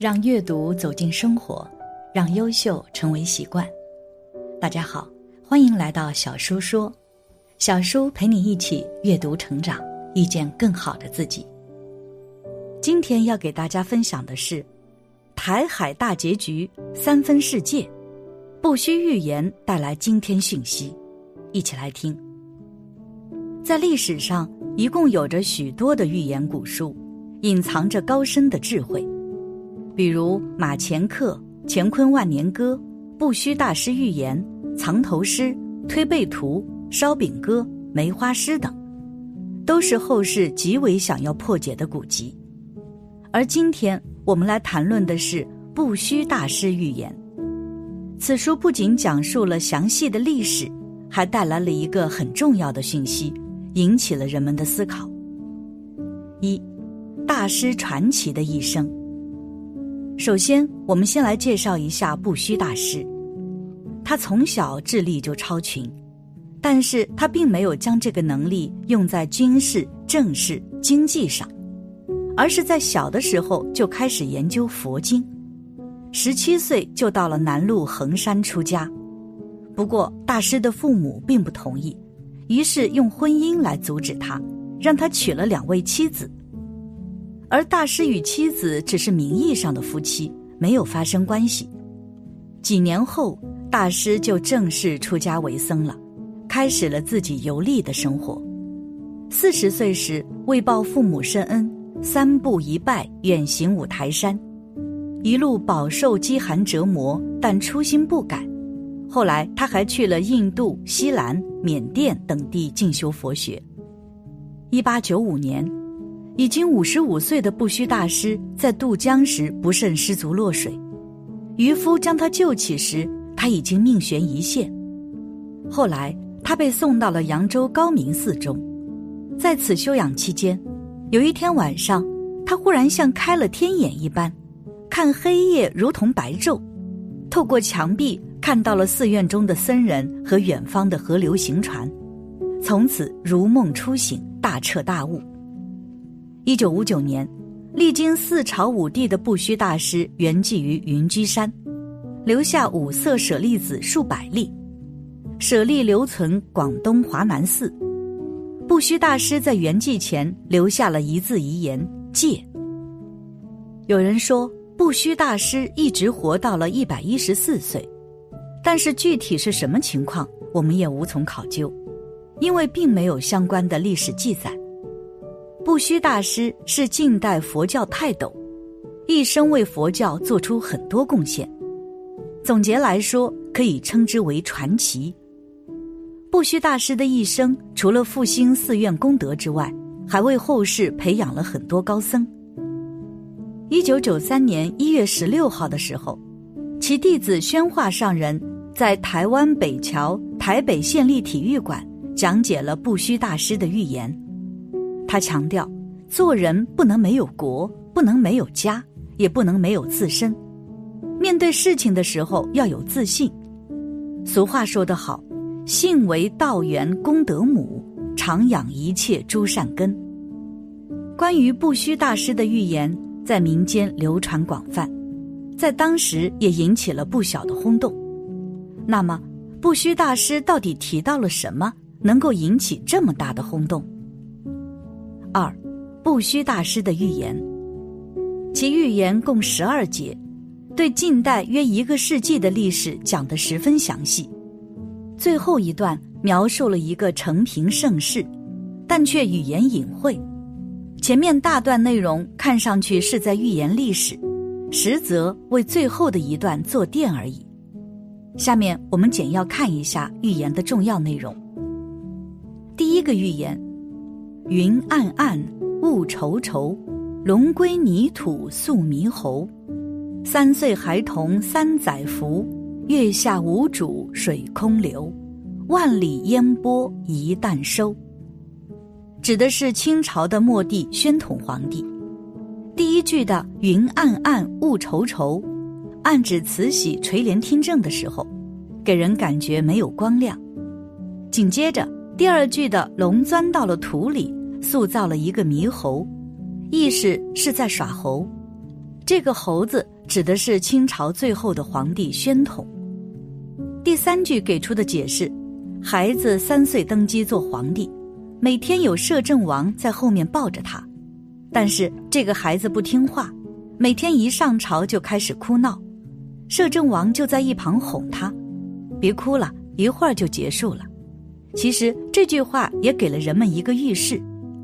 让阅读走进生活，让优秀成为习惯。大家好，欢迎来到小叔说，小叔陪你一起阅读成长，遇见更好的自己。今天要给大家分享的是台海大结局三分世界，不需预言带来惊天讯息，一起来听。在历史上，一共有着许多的寓言古书，隐藏着高深的智慧，比如《马前课》《乾坤万年歌》《不虚大师预言》《藏头诗》《推背图》《烧饼歌》《梅花诗》等，都是后世极为想要破解的古籍。而今天我们来谈论的是《不虚大师预言》。此书不仅讲述了详细的历史，还带来了一个很重要的讯息。引起了人们的思考。一，大师传奇的一生。首先，我们先来介绍一下不虚大师。他从小智力就超群，但是他并没有将这个能力用在军事、政事、经济上，而是在小的时候就开始研究佛经。十七岁就到了南路衡山出家，不过大师的父母并不同意。于是用婚姻来阻止他，让他娶了两位妻子。而大师与妻子只是名义上的夫妻，没有发生关系。几年后，大师就正式出家为僧了，开始了自己游历的生活。四十岁时，为报父母深恩，三步一拜远行五台山，一路饱受饥寒折磨，但初心不改。后来，他还去了印度、西兰、缅甸等地进修佛学。一八九五年，已经五十五岁的不虚大师在渡江时不慎失足落水，渔夫将他救起时，他已经命悬一线。后来，他被送到了扬州高明寺中，在此休养期间，有一天晚上，他忽然像开了天眼一般，看黑夜如同白昼，透过墙壁。看到了寺院中的僧人和远方的河流行船，从此如梦初醒，大彻大悟。一九五九年，历经四朝五帝的不虚大师圆寂于云居山，留下五色舍利子数百粒，舍利留存广东华南寺。不虚大师在圆寂前留下了一字遗言：戒。有人说，不虚大师一直活到了一百一十四岁。但是具体是什么情况，我们也无从考究，因为并没有相关的历史记载。不虚大师是近代佛教泰斗，一生为佛教做出很多贡献。总结来说，可以称之为传奇。不虚大师的一生，除了复兴寺院功德之外，还为后世培养了很多高僧。一九九三年一月十六号的时候，其弟子宣化上人。在台湾北桥台北县立体育馆讲解了不虚大师的预言。他强调，做人不能没有国，不能没有家，也不能没有自身。面对事情的时候要有自信。俗话说得好，信为道源功德母，常养一切诸善根。关于不虚大师的预言，在民间流传广泛，在当时也引起了不小的轰动。那么，不虚大师到底提到了什么，能够引起这么大的轰动？不虚大师的预言，其预言共十二节，对近代约一个世纪的历史讲得十分详细。最后一段描述了一个承平盛世，但却语言隐晦。前面大段内容看上去是在预言历史，实则为最后的一段坐垫而已。下面我们简要看一下预言的重要内容。第一个预言：云暗暗，雾稠稠，龙归泥土宿猕猴。三岁孩童三载福，月下无主水空流。万里烟波一旦收。指的是清朝的末帝宣统皇帝。第一句的“云暗暗，雾稠稠”。暗指慈禧垂帘听政的时候，给人感觉没有光亮。紧接着第二句的“龙钻到了土里”，塑造了一个猕猴，意思是在耍猴。这个猴子指的是清朝最后的皇帝宣统。第三句给出的解释：孩子三岁登基做皇帝，每天有摄政王在后面抱着他，但是这个孩子不听话，每天一上朝就开始哭闹，摄政王就在一旁哄他：“别哭了，一会儿就结束了。”其实这句话也给了人们一个预示，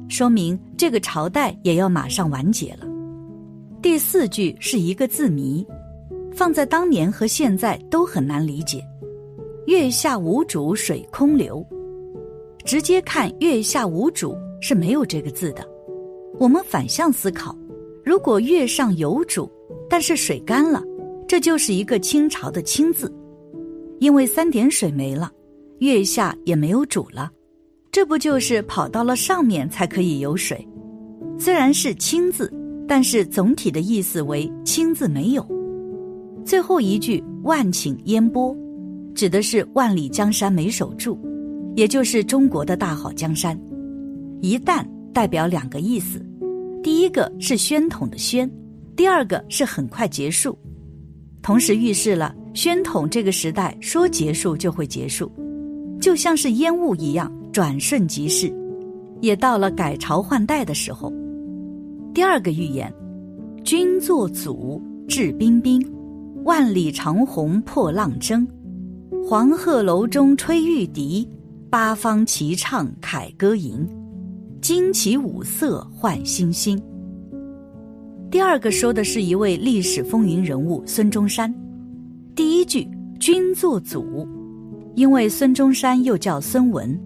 说明这个朝代也要马上完结了。第四句是一个字谜，放在当年和现在都很难理解。月下无主水空流，直接看月下无主是没有这个字的。我们反向思考，如果月上有主，但是水干了，这就是一个清朝的清字，因为三点水没了，月下也没有主了，这不就是跑到了上面才可以有水？虽然是清字，但是总体的意思为清字没有。最后一句万顷烟波。指的是万里江山没守住，也就是中国的大好江山。一旦代表两个意思，第一个是宣统的宣，第二个是很快结束，同时预示了宣统这个时代说结束就会结束，就像是烟雾一样转瞬即逝，也到了改朝换代的时候。第二个预言，君作祖治彬彬，万里长虹破浪征。黄鹤楼中吹玉笛，八方齐唱凯歌吟，旌旗五色换新星。第二个说的是一位历史风云人物孙中山。第一句“君作祖”，因为孙中山又叫孙文，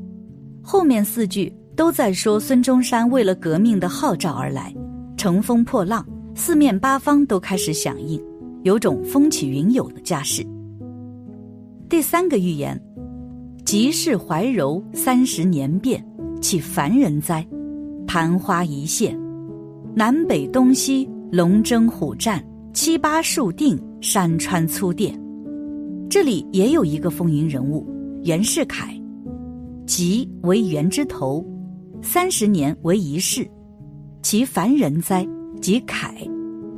后面四句都在说孙中山为了革命的号召而来，乘风破浪，四面八方都开始响应，有种风起云涌的架势。第三个预言，即是怀柔三十年变，岂凡人哉？昙花一现，南北东西龙争虎战，七八数定，山川粗甸。这里也有一个风云人物袁世凯，即为袁之头，三十年为一世，其凡人哉？即凯，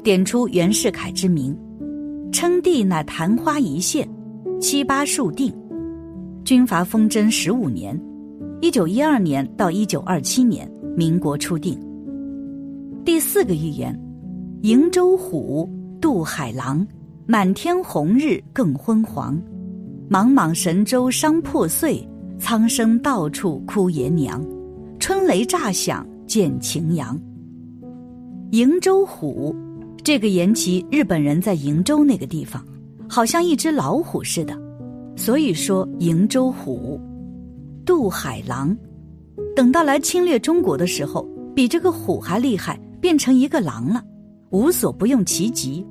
点出袁世凯之名，称帝乃昙花一现。七八数定，军阀风筝十五年，一九一二年到一九二七年，民国初定。第四个预言：瀛洲虎，渡海狼，满天红日更昏黄，莽莽神州伤破碎，苍生到处哭爷娘，春雷炸响见晴阳。瀛洲虎，这个言其日本人在瀛洲那个地方。好像一只老虎似的，所以说瀛洲虎，渡海狼，等到来侵略中国的时候，比这个虎还厉害，变成一个狼了，无所不用其极，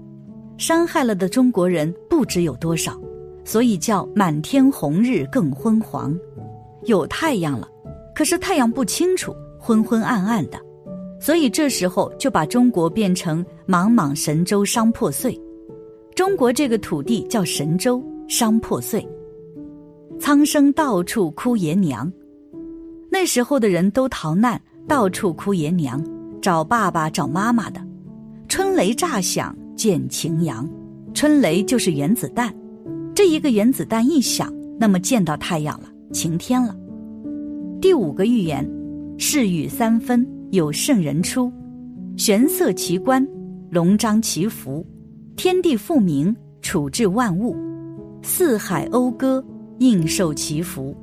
伤害了的中国人不知有多少，所以叫满天红日更昏黄，有太阳了，可是太阳不清楚，昏昏暗暗的，所以这时候就把中国变成莽莽神州伤破碎。中国这个土地叫神州，伤破碎。苍生到处哭爷娘，那时候的人都逃难，到处哭爷娘，找爸爸找妈妈的。春雷炸响见晴阳，春雷就是原子弹，这一个原子弹一响，那么见到太阳了，晴天了。第五个预言，是雨三分，有圣人出，玄色奇观，龙章其福。天地复明，处置万物；四海讴歌，应受其福。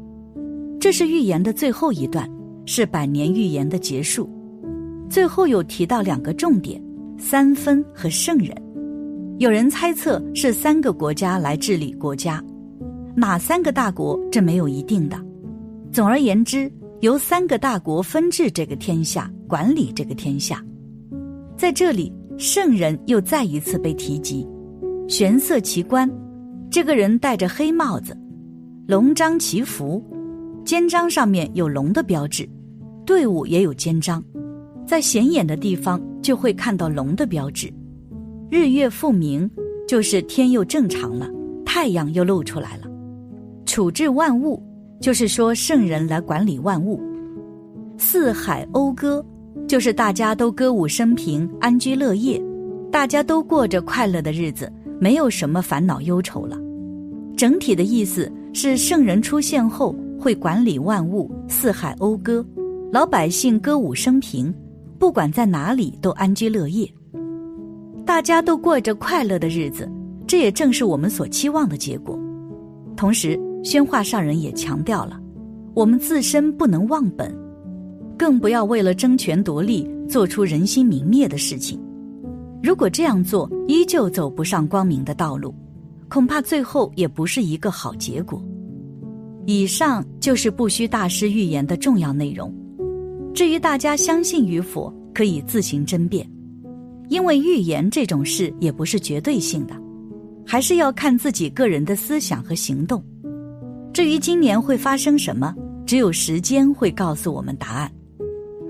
这是预言的最后一段，是百年预言的结束。最后有提到两个重点：三分和圣人。有人猜测是三个国家来治理国家，哪三个大国？这没有一定的。总而言之，由三个大国分治这个天下，管理这个天下。在这里。圣人又再一次被提及，玄色奇观，这个人戴着黑帽子，龙章其服，肩章上面有龙的标志，队伍也有肩章，在显眼的地方就会看到龙的标志。日月复明，就是天又正常了，太阳又露出来了。处置万物，就是说圣人来管理万物。四海讴歌。就是大家都歌舞升平、安居乐业，大家都过着快乐的日子，没有什么烦恼忧愁了。整体的意思是，圣人出现后会管理万物，四海讴歌，老百姓歌舞升平，不管在哪里都安居乐业。大家都过着快乐的日子，这也正是我们所期望的结果。同时，宣化上人也强调了，我们自身不能忘本，更不要为了争权夺利做出人心泯灭的事情。如果这样做，依旧走不上光明的道路，恐怕最后也不是一个好结果。以上就是不虚大师预言的重要内容。至于大家相信与否，可以自行争辩，因为预言这种事也不是绝对性的，还是要看自己个人的思想和行动。至于今年会发生什么，只有时间会告诉我们答案。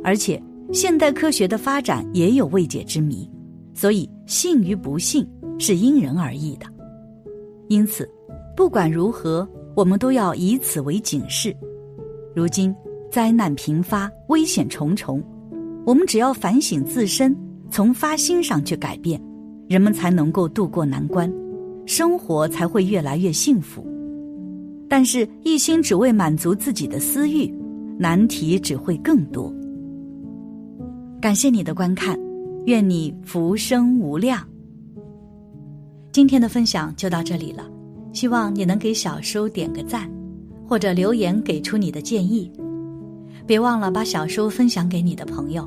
而且，现代科学的发展也有未解之谜。所以，信与不信是因人而异的。因此，不管如何，我们都要以此为警示。如今灾难频发，危险重重，我们只要反省自身，从发心上去改变，人们才能够渡过难关，生活才会越来越幸福。但是，一心只为满足自己的私欲，难题只会更多。感谢你的观看。愿你福生无量。今天的分享就到这里了，希望你能给小叔点个赞，或者留言给出你的建议。别忘了把小叔分享给你的朋友，